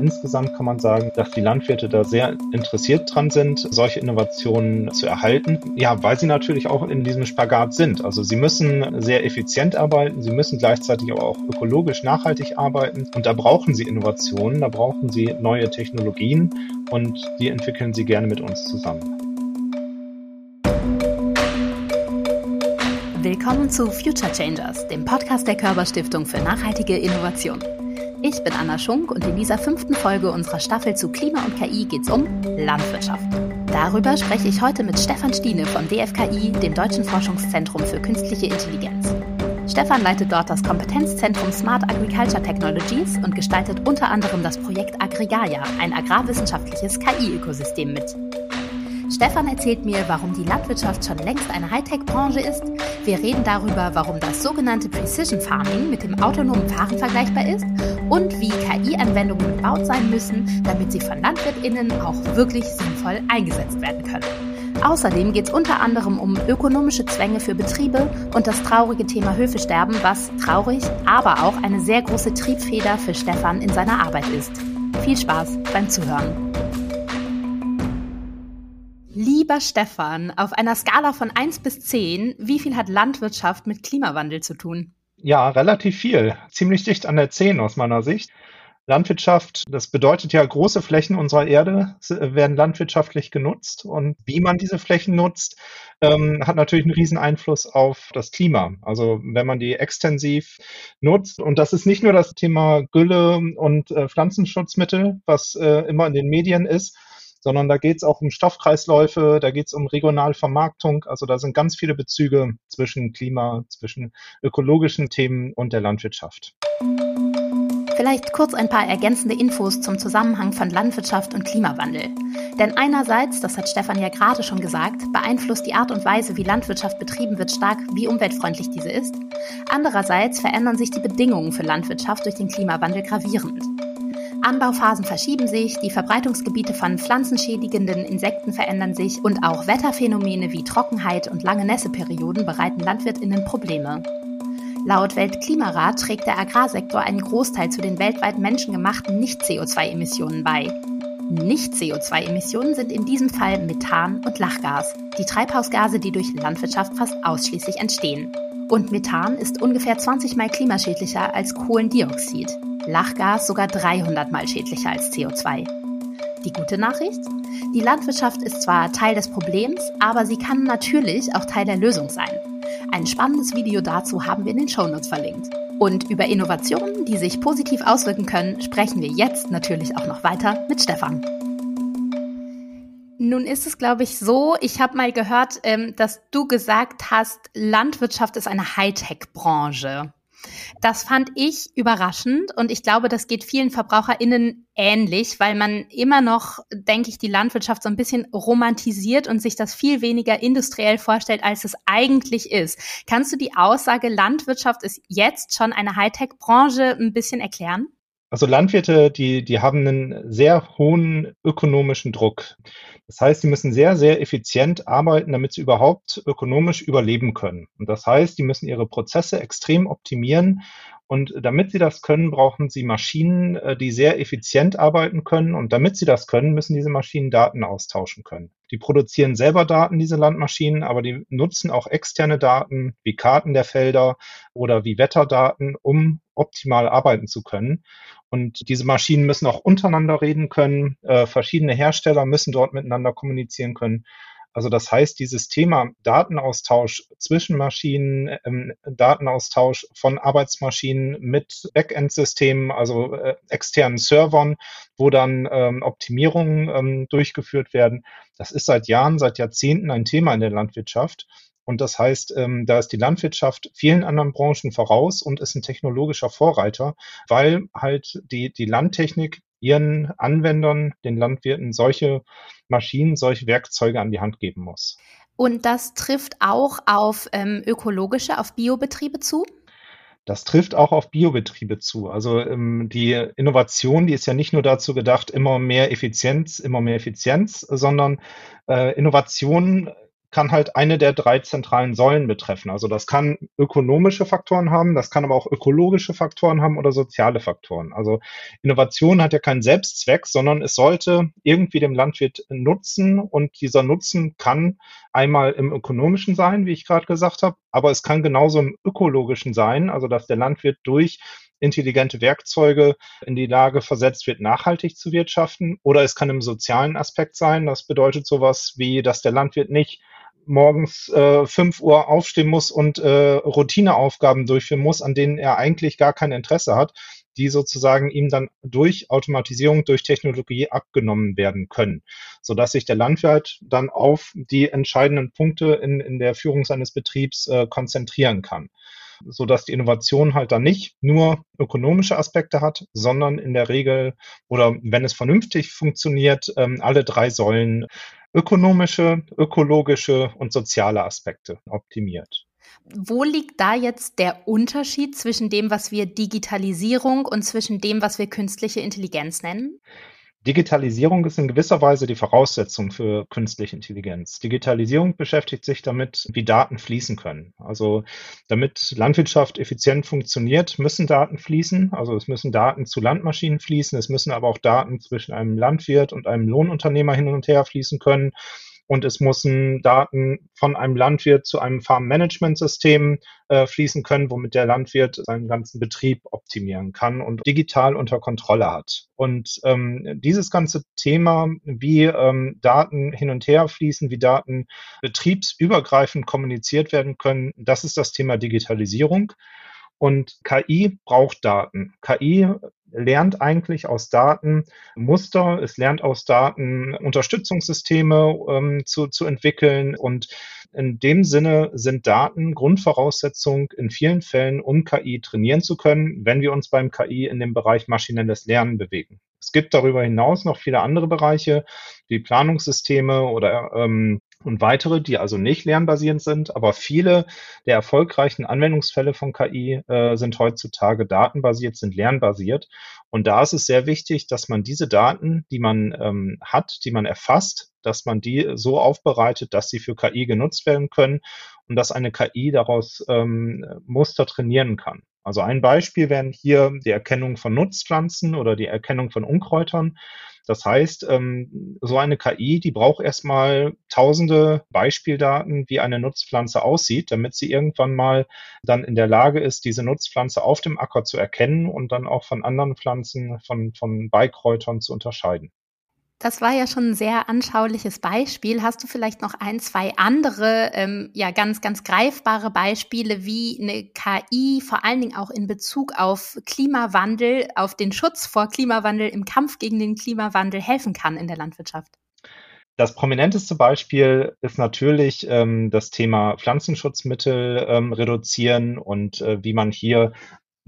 insgesamt kann man sagen, dass die Landwirte da sehr interessiert dran sind, solche Innovationen zu erhalten. Ja, weil sie natürlich auch in diesem Spagat sind. Also sie müssen sehr effizient arbeiten, sie müssen gleichzeitig aber auch ökologisch nachhaltig arbeiten und da brauchen sie Innovationen, da brauchen sie neue Technologien und die entwickeln sie gerne mit uns zusammen. Willkommen zu Future Changers, dem Podcast der Körperstiftung für nachhaltige Innovation. Ich bin Anna Schunk und in dieser fünften Folge unserer Staffel zu Klima und KI geht es um Landwirtschaft. Darüber spreche ich heute mit Stefan Stiene vom DFKI, dem Deutschen Forschungszentrum für künstliche Intelligenz. Stefan leitet dort das Kompetenzzentrum Smart Agriculture Technologies und gestaltet unter anderem das Projekt Aggregaia, ein agrarwissenschaftliches KI-Ökosystem mit. Stefan erzählt mir, warum die Landwirtschaft schon längst eine Hightech-Branche ist. Wir reden darüber, warum das sogenannte Precision Farming mit dem autonomen Fahren vergleichbar ist und wie KI-Anwendungen gebaut sein müssen, damit sie von LandwirtInnen auch wirklich sinnvoll eingesetzt werden können. Außerdem geht es unter anderem um ökonomische Zwänge für Betriebe und das traurige Thema Höfesterben, was traurig, aber auch eine sehr große Triebfeder für Stefan in seiner Arbeit ist. Viel Spaß beim Zuhören. Lieber Stefan, auf einer Skala von 1 bis 10, wie viel hat Landwirtschaft mit Klimawandel zu tun? Ja, relativ viel. Ziemlich dicht an der 10 aus meiner Sicht. Landwirtschaft, das bedeutet ja, große Flächen unserer Erde werden landwirtschaftlich genutzt. Und wie man diese Flächen nutzt, ähm, hat natürlich einen riesen Einfluss auf das Klima. Also wenn man die extensiv nutzt, und das ist nicht nur das Thema Gülle und äh, Pflanzenschutzmittel, was äh, immer in den Medien ist, sondern da geht es auch um Stoffkreisläufe, da geht es um Regionalvermarktung. Also da sind ganz viele Bezüge zwischen Klima, zwischen ökologischen Themen und der Landwirtschaft. Vielleicht kurz ein paar ergänzende Infos zum Zusammenhang von Landwirtschaft und Klimawandel. Denn einerseits, das hat Stefan ja gerade schon gesagt, beeinflusst die Art und Weise, wie Landwirtschaft betrieben wird, stark, wie umweltfreundlich diese ist. Andererseits verändern sich die Bedingungen für Landwirtschaft durch den Klimawandel gravierend. Anbauphasen verschieben sich, die Verbreitungsgebiete von pflanzenschädigenden Insekten verändern sich und auch Wetterphänomene wie Trockenheit und lange Nässeperioden bereiten Landwirtinnen Probleme. Laut Weltklimarat trägt der Agrarsektor einen Großteil zu den weltweit menschengemachten Nicht-CO2-Emissionen bei. Nicht-CO2-Emissionen sind in diesem Fall Methan und Lachgas, die Treibhausgase, die durch Landwirtschaft fast ausschließlich entstehen. Und Methan ist ungefähr 20 mal klimaschädlicher als Kohlendioxid. Lachgas sogar 300 mal schädlicher als CO2. Die gute Nachricht? Die Landwirtschaft ist zwar Teil des Problems, aber sie kann natürlich auch Teil der Lösung sein. Ein spannendes Video dazu haben wir in den Shownotes verlinkt. Und über Innovationen, die sich positiv auswirken können, sprechen wir jetzt natürlich auch noch weiter mit Stefan. Nun ist es, glaube ich, so, ich habe mal gehört, ähm, dass du gesagt hast, Landwirtschaft ist eine Hightech-Branche. Das fand ich überraschend und ich glaube, das geht vielen VerbraucherInnen ähnlich, weil man immer noch, denke ich, die Landwirtschaft so ein bisschen romantisiert und sich das viel weniger industriell vorstellt, als es eigentlich ist. Kannst du die Aussage, Landwirtschaft ist jetzt schon eine Hightech-Branche ein bisschen erklären? Also Landwirte, die, die haben einen sehr hohen ökonomischen Druck. Das heißt, die müssen sehr, sehr effizient arbeiten, damit sie überhaupt ökonomisch überleben können. Und das heißt, die müssen ihre Prozesse extrem optimieren. Und damit sie das können, brauchen sie Maschinen, äh, die sehr effizient arbeiten können. Und damit sie das können, müssen diese Maschinen Daten austauschen können. Die produzieren selber Daten, diese Landmaschinen, aber die nutzen auch externe Daten wie Karten der Felder oder wie Wetterdaten, um optimal arbeiten zu können. Und diese Maschinen müssen auch untereinander reden können. Äh, verschiedene Hersteller müssen dort miteinander kommunizieren können. Also das heißt, dieses Thema Datenaustausch zwischen Maschinen, ähm, Datenaustausch von Arbeitsmaschinen mit Backend-Systemen, also äh, externen Servern, wo dann ähm, Optimierungen ähm, durchgeführt werden, das ist seit Jahren, seit Jahrzehnten ein Thema in der Landwirtschaft. Und das heißt, ähm, da ist die Landwirtschaft vielen anderen Branchen voraus und ist ein technologischer Vorreiter, weil halt die, die Landtechnik ihren Anwendern, den Landwirten, solche Maschinen, solche Werkzeuge an die Hand geben muss. Und das trifft auch auf ähm, ökologische, auf Biobetriebe zu? Das trifft auch auf Biobetriebe zu. Also ähm, die Innovation, die ist ja nicht nur dazu gedacht, immer mehr Effizienz, immer mehr Effizienz, sondern äh, Innovation kann halt eine der drei zentralen Säulen betreffen. Also das kann ökonomische Faktoren haben, das kann aber auch ökologische Faktoren haben oder soziale Faktoren. Also Innovation hat ja keinen Selbstzweck, sondern es sollte irgendwie dem Landwirt nutzen und dieser Nutzen kann einmal im ökonomischen sein, wie ich gerade gesagt habe, aber es kann genauso im ökologischen sein, also dass der Landwirt durch intelligente Werkzeuge in die Lage versetzt wird, nachhaltig zu wirtschaften. Oder es kann im sozialen Aspekt sein. Das bedeutet sowas wie, dass der Landwirt nicht morgens äh, 5 Uhr aufstehen muss und äh, Routineaufgaben durchführen muss, an denen er eigentlich gar kein Interesse hat, die sozusagen ihm dann durch Automatisierung, durch Technologie abgenommen werden können, sodass sich der Landwirt dann auf die entscheidenden Punkte in, in der Führung seines Betriebs äh, konzentrieren kann so dass die Innovation halt dann nicht nur ökonomische Aspekte hat, sondern in der Regel oder wenn es vernünftig funktioniert, ähm, alle drei Säulen ökonomische, ökologische und soziale Aspekte optimiert. Wo liegt da jetzt der Unterschied zwischen dem, was wir Digitalisierung und zwischen dem, was wir künstliche Intelligenz nennen? Digitalisierung ist in gewisser Weise die Voraussetzung für künstliche Intelligenz. Digitalisierung beschäftigt sich damit, wie Daten fließen können. Also damit Landwirtschaft effizient funktioniert, müssen Daten fließen. Also es müssen Daten zu Landmaschinen fließen, es müssen aber auch Daten zwischen einem Landwirt und einem Lohnunternehmer hin und her fließen können und es müssen Daten von einem Landwirt zu einem Farm-Management-System äh, fließen können, womit der Landwirt seinen ganzen Betrieb optimieren kann und digital unter Kontrolle hat. Und ähm, dieses ganze Thema, wie ähm, Daten hin und her fließen, wie Daten betriebsübergreifend kommuniziert werden können, das ist das Thema Digitalisierung. Und KI braucht Daten. KI lernt eigentlich aus Daten Muster, es lernt aus Daten Unterstützungssysteme ähm, zu, zu entwickeln und in dem Sinne sind Daten Grundvoraussetzung in vielen Fällen, um KI trainieren zu können, wenn wir uns beim KI in dem Bereich maschinelles Lernen bewegen. Es gibt darüber hinaus noch viele andere Bereiche, wie Planungssysteme oder ähm, und weitere, die also nicht lernbasierend sind. Aber viele der erfolgreichen Anwendungsfälle von KI äh, sind heutzutage datenbasiert, sind lernbasiert. Und da ist es sehr wichtig, dass man diese Daten, die man ähm, hat, die man erfasst, dass man die so aufbereitet, dass sie für KI genutzt werden können und dass eine KI daraus ähm, Muster trainieren kann. Also ein Beispiel wären hier die Erkennung von Nutzpflanzen oder die Erkennung von Unkräutern. Das heißt, ähm, so eine KI, die braucht erstmal tausende Beispieldaten, wie eine Nutzpflanze aussieht, damit sie irgendwann mal dann in der Lage ist, diese Nutzpflanze auf dem Acker zu erkennen und dann auch von anderen Pflanzen, von, von Beikräutern zu unterscheiden. Das war ja schon ein sehr anschauliches Beispiel. Hast du vielleicht noch ein, zwei andere, ähm, ja, ganz, ganz greifbare Beispiele, wie eine KI vor allen Dingen auch in Bezug auf Klimawandel, auf den Schutz vor Klimawandel, im Kampf gegen den Klimawandel helfen kann in der Landwirtschaft? Das prominenteste Beispiel ist natürlich ähm, das Thema Pflanzenschutzmittel ähm, reduzieren und äh, wie man hier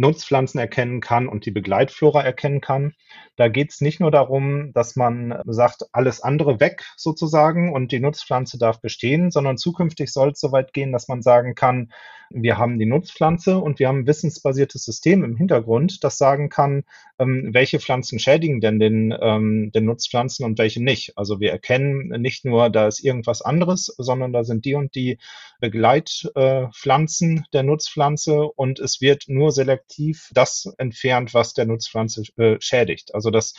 Nutzpflanzen erkennen kann und die Begleitflora erkennen kann. Da geht es nicht nur darum, dass man sagt, alles andere weg sozusagen und die Nutzpflanze darf bestehen, sondern zukünftig soll es so weit gehen, dass man sagen kann, wir haben die Nutzpflanze und wir haben ein wissensbasiertes System im Hintergrund, das sagen kann, ähm, welche Pflanzen schädigen denn den, ähm, den Nutzpflanzen und welche nicht. Also wir erkennen nicht nur, da ist irgendwas anderes, sondern da sind die und die Begleitpflanzen äh, der Nutzpflanze und es wird nur selektiv das entfernt, was der Nutzpflanze äh, schädigt. Also das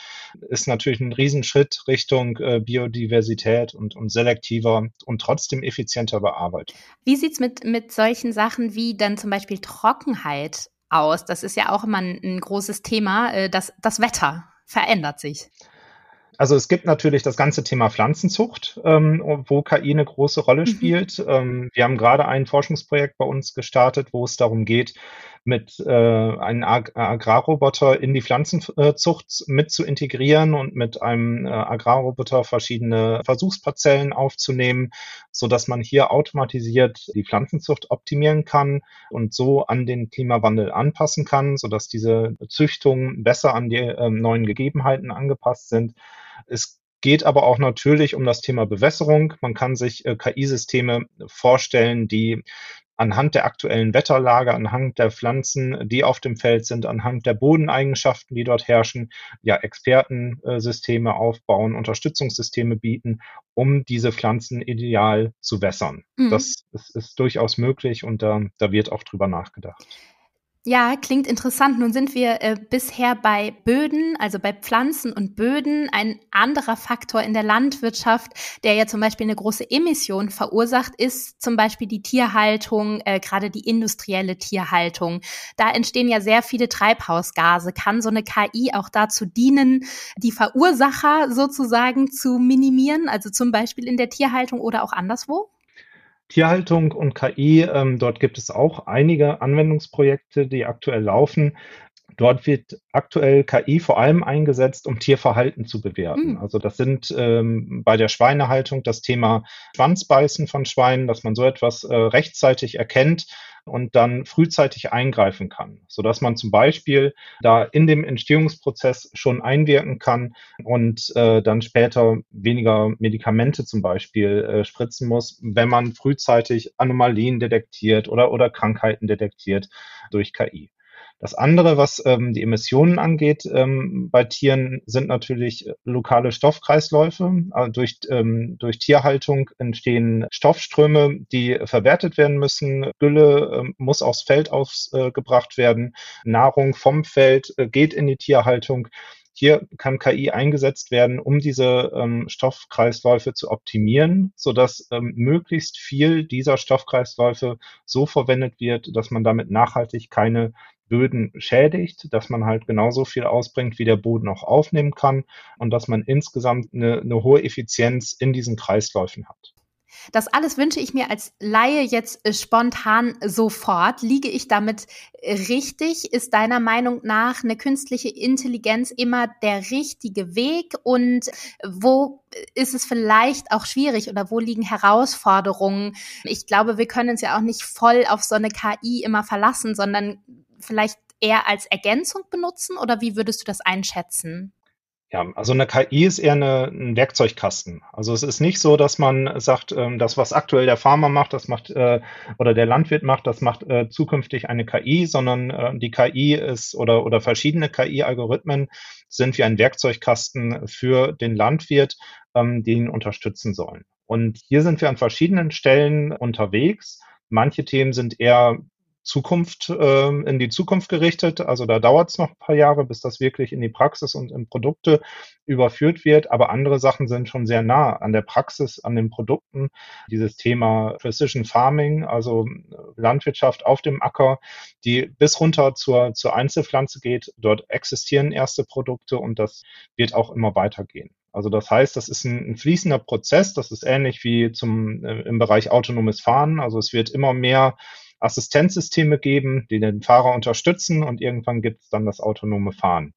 ist natürlich ein Riesenschritt Richtung äh, Biodiversität und, und selektiver und trotzdem effizienter Bearbeitung. Wie sieht's mit, mit solchen Sachen wie dann zum Beispiel Trockenheit aus? Das ist ja auch immer ein, ein großes Thema. Äh, das, das Wetter verändert sich. Also es gibt natürlich das ganze Thema Pflanzenzucht, ähm, wo KI eine große Rolle mhm. spielt. Mhm. Ähm, wir haben gerade ein Forschungsprojekt bei uns gestartet, wo es darum geht, mit äh, einem Ag Agrarroboter in die Pflanzenzucht mit zu integrieren und mit einem äh, Agrarroboter verschiedene Versuchsparzellen aufzunehmen, so dass man hier automatisiert die Pflanzenzucht optimieren kann und so an den Klimawandel anpassen kann, so dass diese Züchtungen besser an die äh, neuen Gegebenheiten angepasst sind. Es geht aber auch natürlich um das Thema Bewässerung. Man kann sich äh, KI-Systeme vorstellen, die anhand der aktuellen Wetterlage, anhand der Pflanzen, die auf dem Feld sind, anhand der Bodeneigenschaften, die dort herrschen, ja, Expertensysteme aufbauen, Unterstützungssysteme bieten, um diese Pflanzen ideal zu wässern. Mhm. Das ist, ist, durchaus möglich und da, da wird auch drüber nachgedacht. Ja, klingt interessant. Nun sind wir äh, bisher bei Böden, also bei Pflanzen und Böden. Ein anderer Faktor in der Landwirtschaft, der ja zum Beispiel eine große Emission verursacht, ist zum Beispiel die Tierhaltung, äh, gerade die industrielle Tierhaltung. Da entstehen ja sehr viele Treibhausgase. Kann so eine KI auch dazu dienen, die Verursacher sozusagen zu minimieren, also zum Beispiel in der Tierhaltung oder auch anderswo? Tierhaltung und KI, ähm, dort gibt es auch einige Anwendungsprojekte, die aktuell laufen. Dort wird aktuell KI vor allem eingesetzt, um Tierverhalten zu bewerten. Mhm. Also das sind ähm, bei der Schweinehaltung das Thema Schwanzbeißen von Schweinen, dass man so etwas äh, rechtzeitig erkennt und dann frühzeitig eingreifen kann, sodass man zum Beispiel da in dem Entstehungsprozess schon einwirken kann und äh, dann später weniger Medikamente zum Beispiel äh, spritzen muss, wenn man frühzeitig Anomalien detektiert oder, oder Krankheiten detektiert durch KI. Das andere, was ähm, die Emissionen angeht ähm, bei Tieren, sind natürlich lokale Stoffkreisläufe. Also durch, ähm, durch Tierhaltung entstehen Stoffströme, die verwertet werden müssen. Gülle äh, muss aufs Feld ausgebracht äh, werden. Nahrung vom Feld äh, geht in die Tierhaltung. Hier kann KI eingesetzt werden, um diese ähm, Stoffkreisläufe zu optimieren, sodass ähm, möglichst viel dieser Stoffkreisläufe so verwendet wird, dass man damit nachhaltig keine Böden schädigt, dass man halt genauso viel ausbringt, wie der Boden auch aufnehmen kann und dass man insgesamt eine, eine hohe Effizienz in diesen Kreisläufen hat. Das alles wünsche ich mir als Laie jetzt äh, spontan sofort. Liege ich damit richtig? Ist deiner Meinung nach eine künstliche Intelligenz immer der richtige Weg? Und wo ist es vielleicht auch schwierig oder wo liegen Herausforderungen? Ich glaube, wir können uns ja auch nicht voll auf so eine KI immer verlassen, sondern vielleicht eher als Ergänzung benutzen oder wie würdest du das einschätzen? Ja, also eine KI ist eher eine, ein Werkzeugkasten. Also es ist nicht so, dass man sagt, ähm, das, was aktuell der Farmer macht, das macht äh, oder der Landwirt macht, das macht äh, zukünftig eine KI, sondern äh, die KI ist oder, oder verschiedene KI-Algorithmen sind wie ein Werkzeugkasten für den Landwirt, ähm, die ihn unterstützen sollen. Und hier sind wir an verschiedenen Stellen unterwegs. Manche Themen sind eher Zukunft, äh, in die Zukunft gerichtet. Also da dauert es noch ein paar Jahre, bis das wirklich in die Praxis und in Produkte überführt wird. Aber andere Sachen sind schon sehr nah an der Praxis, an den Produkten. Dieses Thema Precision Farming, also äh, Landwirtschaft auf dem Acker, die bis runter zur, zur Einzelpflanze geht. Dort existieren erste Produkte und das wird auch immer weitergehen. Also das heißt, das ist ein, ein, fließender Prozess. Das ist ähnlich wie zum, äh, im Bereich autonomes Fahren. Also es wird immer mehr Assistenzsysteme geben, die den Fahrer unterstützen und irgendwann gibt es dann das autonome Fahren.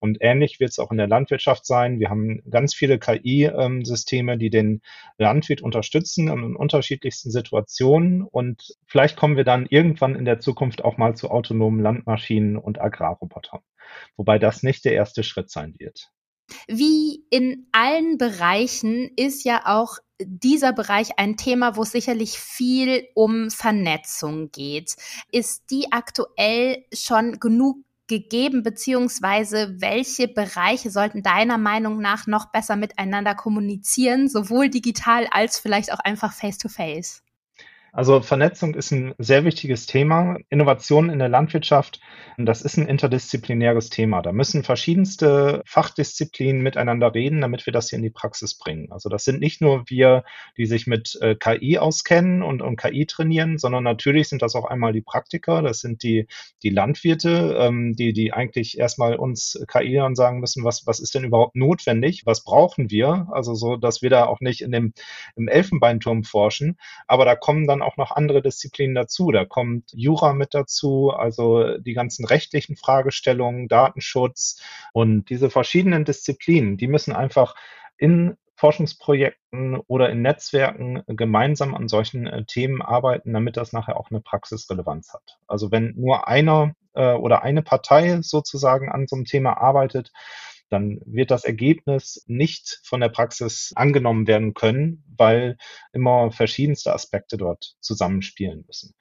Und ähnlich wird es auch in der Landwirtschaft sein. Wir haben ganz viele KI-Systeme, die den Landwirt unterstützen in unterschiedlichsten Situationen. Und vielleicht kommen wir dann irgendwann in der Zukunft auch mal zu autonomen Landmaschinen und Agrarrobotern. Wobei das nicht der erste Schritt sein wird. Wie in allen Bereichen ist ja auch dieser Bereich ein Thema, wo es sicherlich viel um Vernetzung geht. Ist die aktuell schon genug gegeben, beziehungsweise welche Bereiche sollten deiner Meinung nach noch besser miteinander kommunizieren, sowohl digital als vielleicht auch einfach face-to-face? face also Vernetzung ist ein sehr wichtiges Thema. Innovation in der Landwirtschaft, das ist ein interdisziplinäres Thema. Da müssen verschiedenste Fachdisziplinen miteinander reden, damit wir das hier in die Praxis bringen. Also das sind nicht nur wir, die sich mit äh, KI auskennen und, und KI trainieren, sondern natürlich sind das auch einmal die Praktiker, das sind die, die Landwirte, ähm, die, die eigentlich erstmal uns KI dann sagen müssen, was, was ist denn überhaupt notwendig, was brauchen wir? Also so, dass wir da auch nicht in dem, im Elfenbeinturm forschen. Aber da kommen dann dann auch noch andere Disziplinen dazu. Da kommt Jura mit dazu, also die ganzen rechtlichen Fragestellungen, Datenschutz und diese verschiedenen Disziplinen, die müssen einfach in Forschungsprojekten oder in Netzwerken gemeinsam an solchen äh, Themen arbeiten, damit das nachher auch eine Praxisrelevanz hat. Also wenn nur einer äh, oder eine Partei sozusagen an so einem Thema arbeitet, dann wird das Ergebnis nicht von der Praxis angenommen werden können, weil immer verschiedenste Aspekte dort zusammenspielen müssen.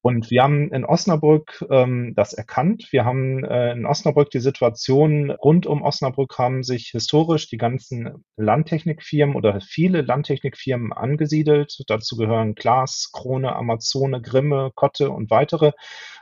Und wir haben in Osnabrück ähm, das erkannt. Wir haben äh, in Osnabrück die Situation rund um Osnabrück haben sich historisch die ganzen Landtechnikfirmen oder viele Landtechnikfirmen angesiedelt. Dazu gehören Klaas, Krone, Amazone, Grimme, Kotte und weitere.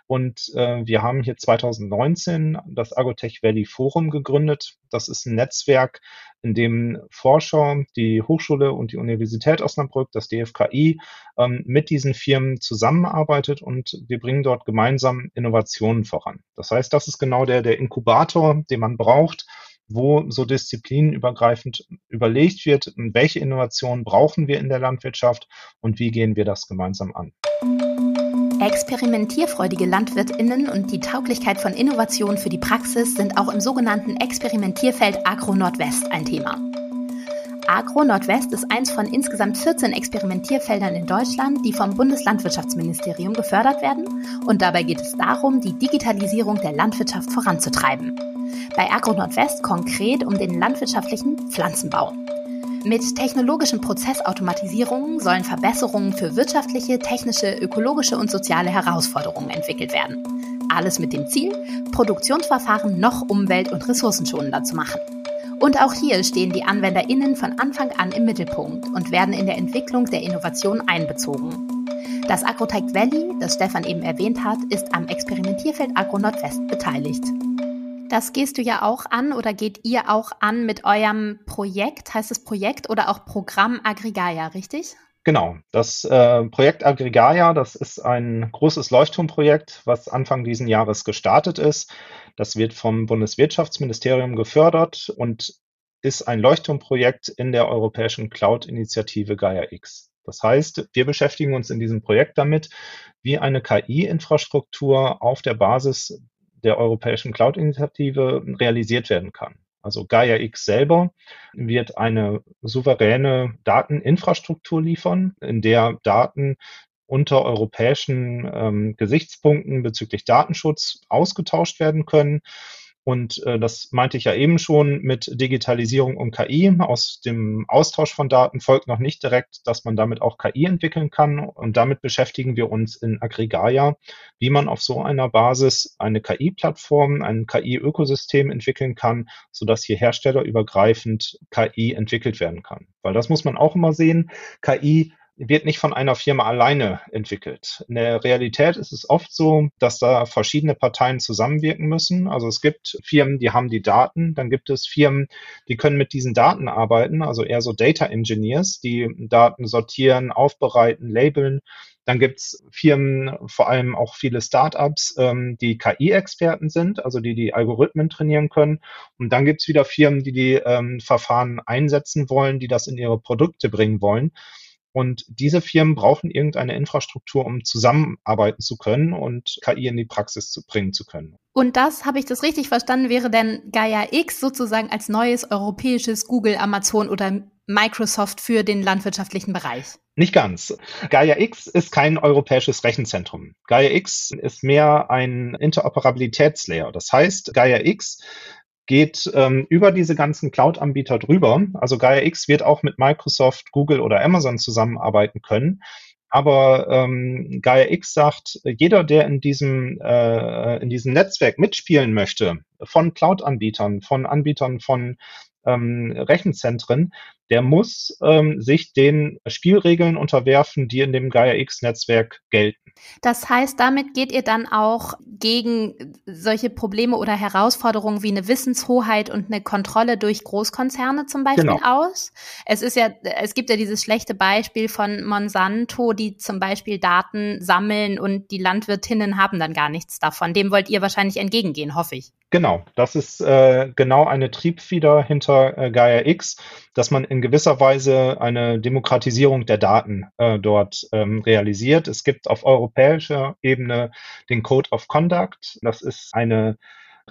Und äh, wir haben hier 2019 das Agotech Valley Forum gegründet. Das ist ein Netzwerk, in dem Forscher, die Hochschule und die Universität Osnabrück, das DFKI, ähm, mit diesen Firmen zusammenarbeitet und wir bringen dort gemeinsam Innovationen voran. Das heißt, das ist genau der, der Inkubator, den man braucht, wo so disziplinenübergreifend überlegt wird, welche Innovationen brauchen wir in der Landwirtschaft und wie gehen wir das gemeinsam an. Experimentierfreudige Landwirtinnen und die Tauglichkeit von Innovationen für die Praxis sind auch im sogenannten Experimentierfeld Agro Nordwest ein Thema. Agro Nordwest ist eins von insgesamt 14 Experimentierfeldern in Deutschland, die vom Bundeslandwirtschaftsministerium gefördert werden. Und dabei geht es darum, die Digitalisierung der Landwirtschaft voranzutreiben. Bei Agro Nordwest konkret um den landwirtschaftlichen Pflanzenbau. Mit technologischen Prozessautomatisierungen sollen Verbesserungen für wirtschaftliche, technische, ökologische und soziale Herausforderungen entwickelt werden. Alles mit dem Ziel, Produktionsverfahren noch umwelt- und ressourcenschonender zu machen. Und auch hier stehen die AnwenderInnen von Anfang an im Mittelpunkt und werden in der Entwicklung der Innovation einbezogen. Das Agrotech Valley, das Stefan eben erwähnt hat, ist am Experimentierfeld Agro Nordwest beteiligt. Das gehst du ja auch an oder geht ihr auch an mit eurem Projekt, heißt es Projekt oder auch Programm Aggregaia, richtig? Genau, das äh, Projekt Aggregaia, das ist ein großes Leuchtturmprojekt, was Anfang diesen Jahres gestartet ist. Das wird vom Bundeswirtschaftsministerium gefördert und ist ein Leuchtturmprojekt in der europäischen Cloud-Initiative Gaia X. Das heißt, wir beschäftigen uns in diesem Projekt damit, wie eine KI-Infrastruktur auf der Basis der europäischen Cloud-Initiative realisiert werden kann. Also Gaia X selber wird eine souveräne Dateninfrastruktur liefern, in der Daten unter europäischen ähm, Gesichtspunkten bezüglich Datenschutz ausgetauscht werden können und äh, das meinte ich ja eben schon mit Digitalisierung und KI. Aus dem Austausch von Daten folgt noch nicht direkt, dass man damit auch KI entwickeln kann. Und damit beschäftigen wir uns in Aggregaia, wie man auf so einer Basis eine KI-Plattform, ein KI-Ökosystem entwickeln kann, sodass hier herstellerübergreifend KI entwickelt werden kann. Weil das muss man auch immer sehen. KI wird nicht von einer Firma alleine entwickelt. In der Realität ist es oft so, dass da verschiedene Parteien zusammenwirken müssen. Also es gibt Firmen, die haben die Daten, dann gibt es Firmen, die können mit diesen Daten arbeiten, also eher so Data Engineers, die Daten sortieren, aufbereiten, labeln. Dann gibt's Firmen, vor allem auch viele Startups, ähm, die KI-Experten sind, also die die Algorithmen trainieren können. Und dann gibt's wieder Firmen, die die ähm, Verfahren einsetzen wollen, die das in ihre Produkte bringen wollen. Und diese Firmen brauchen irgendeine Infrastruktur, um zusammenarbeiten zu können und KI in die Praxis zu bringen zu können. Und das, habe ich das richtig verstanden, wäre denn Gaia X sozusagen als neues europäisches Google, Amazon oder Microsoft für den landwirtschaftlichen Bereich? Nicht ganz. Gaia X ist kein europäisches Rechenzentrum. Gaia X ist mehr ein Interoperabilitätslayer. Das heißt, Gaia X geht ähm, über diese ganzen Cloud-Anbieter drüber. Also Gaia X wird auch mit Microsoft, Google oder Amazon zusammenarbeiten können. Aber ähm, Gaia X sagt, jeder, der in diesem, äh, in diesem Netzwerk mitspielen möchte, von Cloud-Anbietern, von Anbietern von ähm, Rechenzentren, der muss ähm, sich den Spielregeln unterwerfen, die in dem Gaia-X-Netzwerk gelten. Das heißt, damit geht ihr dann auch gegen solche Probleme oder Herausforderungen wie eine Wissenshoheit und eine Kontrolle durch Großkonzerne zum Beispiel genau. aus? Es ist ja, es gibt ja dieses schlechte Beispiel von Monsanto, die zum Beispiel Daten sammeln und die Landwirtinnen haben dann gar nichts davon. Dem wollt ihr wahrscheinlich entgegengehen, hoffe ich. Genau, das ist äh, genau eine Triebfeder hinter äh, Gaia X, dass man in gewisser Weise eine Demokratisierung der Daten äh, dort ähm, realisiert. Es gibt auf europäischer Ebene den Code of Conduct. Das ist eine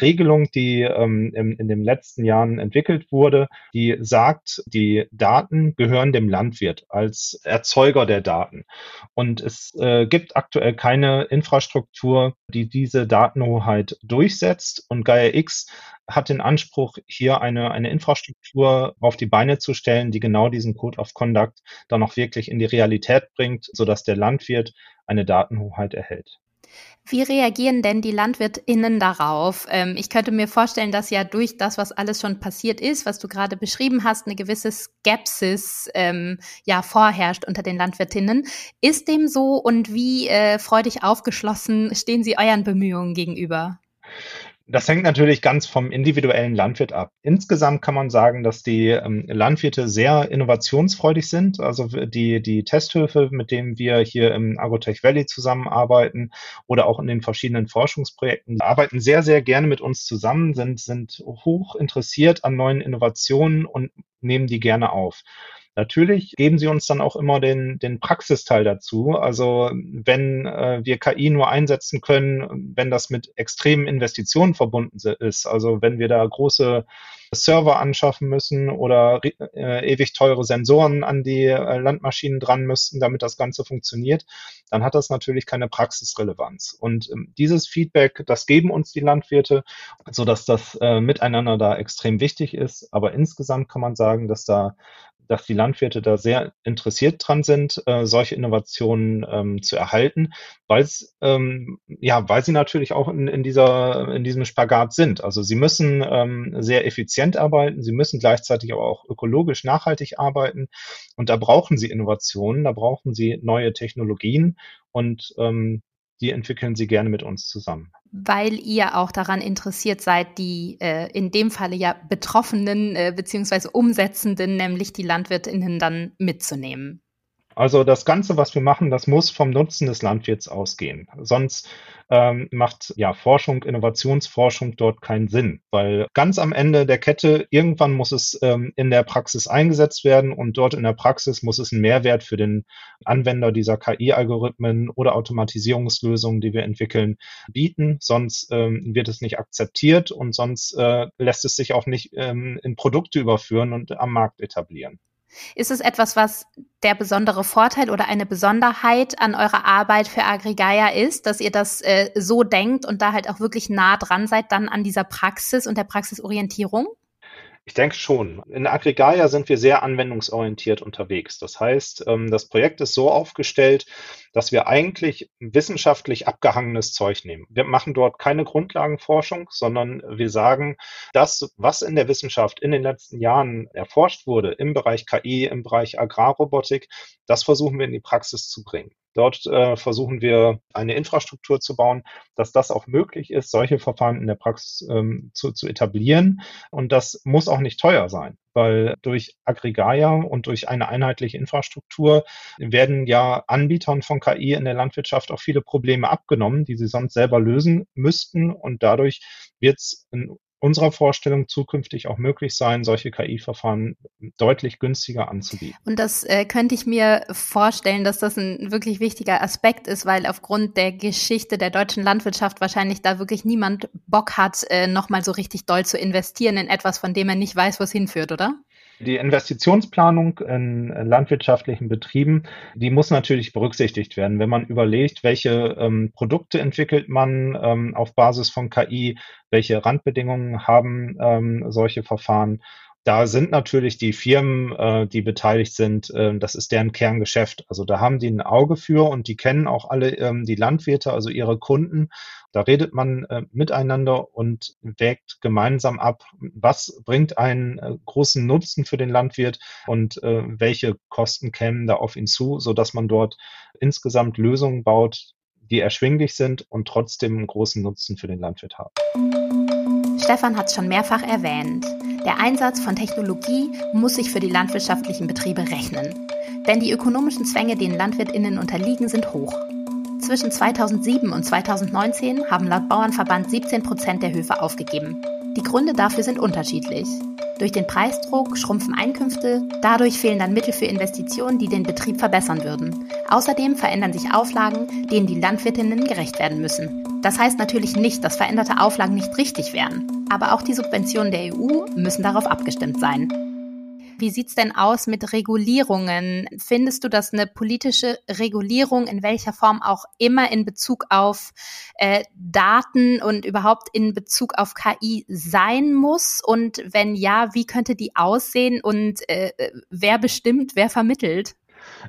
Regelung, die ähm, in, in den letzten Jahren entwickelt wurde, die sagt, die Daten gehören dem Landwirt als Erzeuger der Daten. Und es äh, gibt aktuell keine Infrastruktur, die diese Datenhoheit durchsetzt. Und Gaia X hat den Anspruch, hier eine, eine Infrastruktur auf die Beine zu stellen, die genau diesen Code of Conduct dann auch wirklich in die Realität bringt, sodass der Landwirt eine Datenhoheit erhält. Wie reagieren denn die LandwirtInnen darauf? Ähm, ich könnte mir vorstellen, dass ja durch das, was alles schon passiert ist, was du gerade beschrieben hast, eine gewisse Skepsis ähm, ja vorherrscht unter den LandwirtInnen. Ist dem so und wie äh, freudig aufgeschlossen stehen Sie euren Bemühungen gegenüber? Das hängt natürlich ganz vom individuellen Landwirt ab. Insgesamt kann man sagen, dass die ähm, Landwirte sehr innovationsfreudig sind. Also die, die Testhöfe, mit denen wir hier im Agrotech Valley zusammenarbeiten oder auch in den verschiedenen Forschungsprojekten, arbeiten sehr, sehr gerne mit uns zusammen, sind, sind hoch interessiert an neuen Innovationen und nehmen die gerne auf. Natürlich geben sie uns dann auch immer den, den Praxisteil dazu. Also wenn äh, wir KI nur einsetzen können, wenn das mit extremen Investitionen verbunden ist, also wenn wir da große Server anschaffen müssen oder äh, ewig teure Sensoren an die äh, Landmaschinen dran müssten, damit das Ganze funktioniert, dann hat das natürlich keine Praxisrelevanz. Und ähm, dieses Feedback, das geben uns die Landwirte, so dass das äh, Miteinander da extrem wichtig ist. Aber insgesamt kann man sagen, dass da dass die Landwirte da sehr interessiert dran sind, äh, solche Innovationen ähm, zu erhalten, weil ähm, ja, weil sie natürlich auch in, in dieser in diesem Spagat sind. Also sie müssen ähm, sehr effizient arbeiten, sie müssen gleichzeitig aber auch ökologisch nachhaltig arbeiten und da brauchen sie Innovationen, da brauchen sie neue Technologien und ähm, die entwickeln sie gerne mit uns zusammen. Weil ihr auch daran interessiert seid, die äh, in dem Falle ja Betroffenen äh, bzw. Umsetzenden, nämlich die Landwirtinnen, dann mitzunehmen. Also das Ganze, was wir machen, das muss vom Nutzen des Landwirts ausgehen. Sonst ähm, macht ja Forschung, Innovationsforschung dort keinen Sinn, weil ganz am Ende der Kette irgendwann muss es ähm, in der Praxis eingesetzt werden und dort in der Praxis muss es einen Mehrwert für den Anwender dieser KI-Algorithmen oder Automatisierungslösungen, die wir entwickeln, bieten. Sonst ähm, wird es nicht akzeptiert und sonst äh, lässt es sich auch nicht ähm, in Produkte überführen und am Markt etablieren. Ist es etwas, was der besondere Vorteil oder eine Besonderheit an eurer Arbeit für Agrigaia ist, dass ihr das äh, so denkt und da halt auch wirklich nah dran seid dann an dieser Praxis und der Praxisorientierung? Ich denke schon. In Aggregaia sind wir sehr anwendungsorientiert unterwegs. Das heißt, ähm, das Projekt ist so aufgestellt, dass wir eigentlich wissenschaftlich abgehangenes Zeug nehmen. Wir machen dort keine Grundlagenforschung, sondern wir sagen, das, was in der Wissenschaft in den letzten Jahren erforscht wurde im Bereich KI, im Bereich Agrarrobotik, das versuchen wir in die Praxis zu bringen. Dort äh, versuchen wir eine Infrastruktur zu bauen, dass das auch möglich ist, solche Verfahren in der Praxis ähm, zu, zu etablieren. Und das muss auch nicht teuer sein, weil durch Aggregaia und durch eine einheitliche Infrastruktur werden ja Anbietern von KI in der Landwirtschaft auch viele Probleme abgenommen, die sie sonst selber lösen müssten. Und dadurch wird es in unserer Vorstellung zukünftig auch möglich sein, solche KI-Verfahren deutlich günstiger anzubieten. Und das äh, könnte ich mir vorstellen, dass das ein wirklich wichtiger Aspekt ist, weil aufgrund der Geschichte der deutschen Landwirtschaft wahrscheinlich da wirklich niemand Bock hat, äh, nochmal so richtig doll zu investieren in etwas, von dem er nicht weiß, wo es hinführt, oder? Die Investitionsplanung in landwirtschaftlichen Betrieben, die muss natürlich berücksichtigt werden. Wenn man überlegt, welche ähm, Produkte entwickelt man ähm, auf Basis von KI, welche Randbedingungen haben ähm, solche Verfahren da sind natürlich die Firmen, äh, die beteiligt sind, äh, das ist deren Kerngeschäft. Also da haben die ein Auge für und die kennen auch alle ähm, die Landwirte, also ihre Kunden. Da redet man äh, miteinander und wägt gemeinsam ab, was bringt einen äh, großen Nutzen für den Landwirt und äh, welche Kosten kämen da auf ihn zu, so dass man dort insgesamt Lösungen baut, die erschwinglich sind und trotzdem einen großen Nutzen für den Landwirt haben. Stefan hat es schon mehrfach erwähnt. Der Einsatz von Technologie muss sich für die landwirtschaftlichen Betriebe rechnen. Denn die ökonomischen Zwänge, denen LandwirtInnen unterliegen, sind hoch. Zwischen 2007 und 2019 haben laut Bauernverband 17 Prozent der Höfe aufgegeben. Die Gründe dafür sind unterschiedlich. Durch den Preisdruck schrumpfen Einkünfte, dadurch fehlen dann Mittel für Investitionen, die den Betrieb verbessern würden. Außerdem verändern sich Auflagen, denen die Landwirtinnen gerecht werden müssen. Das heißt natürlich nicht, dass veränderte Auflagen nicht richtig wären, aber auch die Subventionen der EU müssen darauf abgestimmt sein. Wie sieht's denn aus mit Regulierungen? Findest du, dass eine politische Regulierung in welcher Form auch immer in Bezug auf äh, Daten und überhaupt in Bezug auf KI sein muss? Und wenn ja, wie könnte die aussehen und äh, wer bestimmt, wer vermittelt?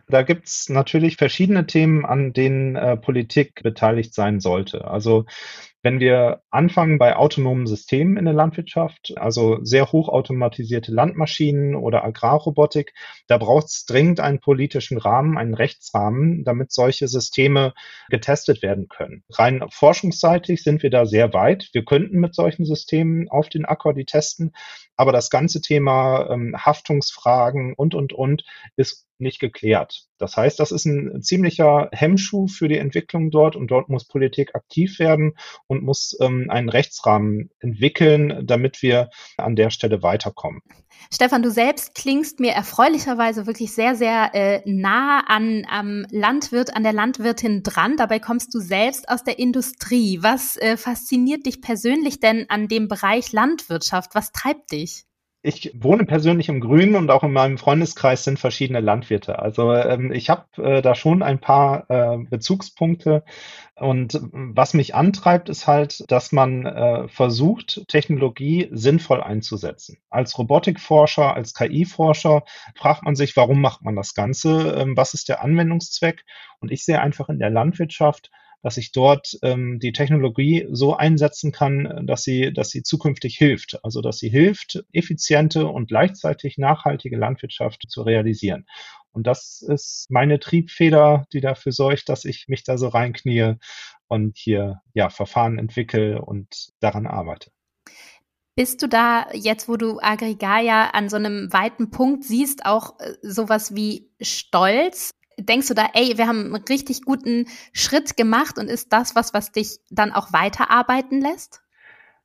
Da gibt es natürlich verschiedene Themen, an denen äh, Politik beteiligt sein sollte. Also wenn wir anfangen bei autonomen Systemen in der Landwirtschaft, also sehr hochautomatisierte Landmaschinen oder Agrarrobotik, da braucht es dringend einen politischen Rahmen, einen Rechtsrahmen, damit solche Systeme getestet werden können. Rein forschungsseitig sind wir da sehr weit. Wir könnten mit solchen Systemen auf den Acker die testen, aber das ganze Thema ähm, Haftungsfragen und, und, und ist nicht geklärt. Das heißt, das ist ein ziemlicher Hemmschuh für die Entwicklung dort und dort muss Politik aktiv werden und muss ähm, einen Rechtsrahmen entwickeln, damit wir an der Stelle weiterkommen. Stefan, du selbst klingst mir erfreulicherweise wirklich sehr, sehr äh, nah an am Landwirt, an der Landwirtin dran. Dabei kommst du selbst aus der Industrie. Was äh, fasziniert dich persönlich denn an dem Bereich Landwirtschaft? Was treibt dich? Ich wohne persönlich im Grünen und auch in meinem Freundeskreis sind verschiedene Landwirte. Also ähm, ich habe äh, da schon ein paar äh, Bezugspunkte. Und was mich antreibt, ist halt, dass man äh, versucht, Technologie sinnvoll einzusetzen. Als Robotikforscher, als KI-Forscher fragt man sich, warum macht man das Ganze? Ähm, was ist der Anwendungszweck? Und ich sehe einfach in der Landwirtschaft dass ich dort ähm, die Technologie so einsetzen kann, dass sie, dass sie zukünftig hilft. Also dass sie hilft, effiziente und gleichzeitig nachhaltige Landwirtschaft zu realisieren. Und das ist meine Triebfeder, die dafür sorgt, dass ich mich da so reinknie und hier ja Verfahren entwickle und daran arbeite. Bist du da jetzt, wo du Aggregaia an so einem weiten Punkt siehst, auch äh, sowas wie Stolz denkst du da, ey, wir haben einen richtig guten Schritt gemacht und ist das was, was dich dann auch weiterarbeiten lässt?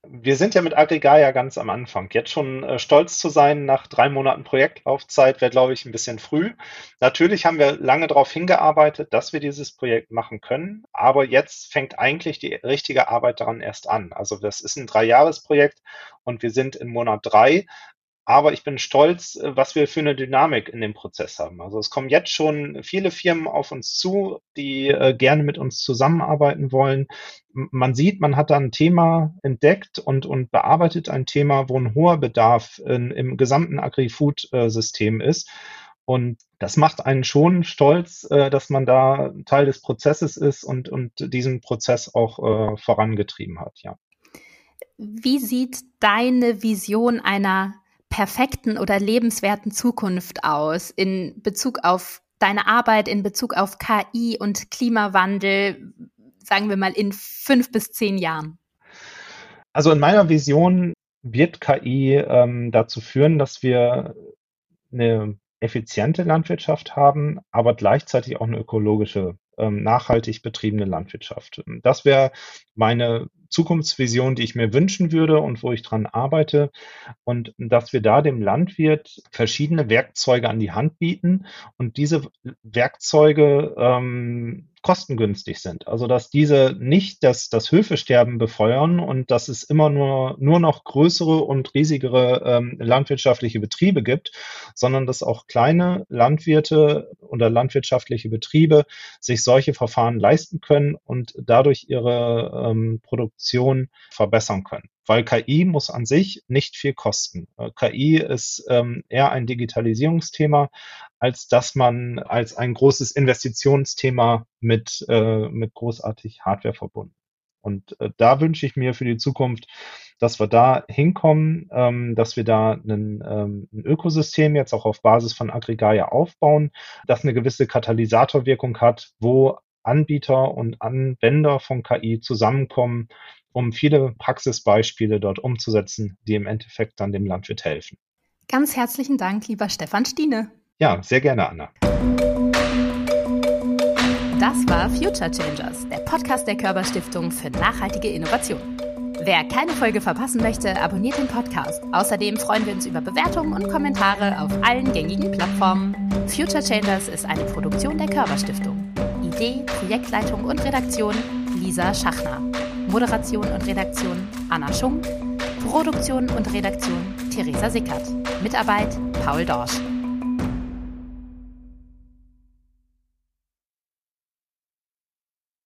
Wir sind ja mit Aggregaia ganz am Anfang. Jetzt schon äh, stolz zu sein nach drei Monaten Projektlaufzeit wäre, glaube ich, ein bisschen früh. Natürlich haben wir lange darauf hingearbeitet, dass wir dieses Projekt machen können, aber jetzt fängt eigentlich die richtige Arbeit daran erst an. Also das ist ein Dreijahresprojekt und wir sind in Monat drei. Aber ich bin stolz, äh, was wir für eine Dynamik in dem Prozess haben. Also es kommen jetzt schon viele Firmen auf uns zu, die äh, gerne mit uns zusammenarbeiten wollen. Man sieht, man hat da ein Thema entdeckt und, und bearbeitet ein Thema, wo ein hoher Bedarf in, im gesamten Agri-Food-System ist. Und das macht einen schon stolz, äh, dass man da Teil des Prozesses ist und, und diesen Prozess auch vorangetrieben hat, ja. Wie sieht deine Vision einer perfekten oder lebenswerten Zukunft aus in Bezug auf deine Arbeit, in Bezug auf KI und Klimawandel, sagen wir mal in fünf bis zehn Jahren? Also in meiner Vision wird KI ähm, dazu führen, dass wir eine effiziente Landwirtschaft haben, aber gleichzeitig auch eine ökologische, ähm, nachhaltig betriebene Landwirtschaft. Das wäre meine Zukunftsvision, die ich mir wünschen würde und wo ich dran arbeite. Und dass wir da dem Landwirt verschiedene Werkzeuge an die Hand bieten und diese Werkzeuge ähm, kostengünstig sind. Also dass diese nicht das, das Höfesterben befeuern und dass es immer nur, nur noch größere und riesigere ähm, landwirtschaftliche Betriebe gibt, sondern dass auch kleine Landwirte oder landwirtschaftliche Betriebe sich solche Verfahren leisten können und dadurch ihre ähm, Produktion verbessern können weil KI muss an sich nicht viel kosten. Äh, KI ist ähm, eher ein Digitalisierungsthema, als dass man als ein großes Investitionsthema mit, äh, mit großartig Hardware verbunden. Und äh, da wünsche ich mir für die Zukunft, dass wir da hinkommen, ähm, dass wir da einen, ähm, ein Ökosystem jetzt auch auf Basis von Aggregaia aufbauen, das eine gewisse Katalysatorwirkung hat, wo Anbieter und Anwender von KI zusammenkommen um viele Praxisbeispiele dort umzusetzen, die im Endeffekt dann dem Landwirt helfen. Ganz herzlichen Dank, lieber Stefan Stiene. Ja, sehr gerne, Anna. Das war Future Changers, der Podcast der Körperstiftung für nachhaltige Innovation. Wer keine Folge verpassen möchte, abonniert den Podcast. Außerdem freuen wir uns über Bewertungen und Kommentare auf allen gängigen Plattformen. Future Changers ist eine Produktion der Körperstiftung. Idee, Projektleitung und Redaktion Lisa Schachner. Moderation und Redaktion Anna Schunk, Produktion und Redaktion Theresa Sickert, Mitarbeit Paul Dorsch.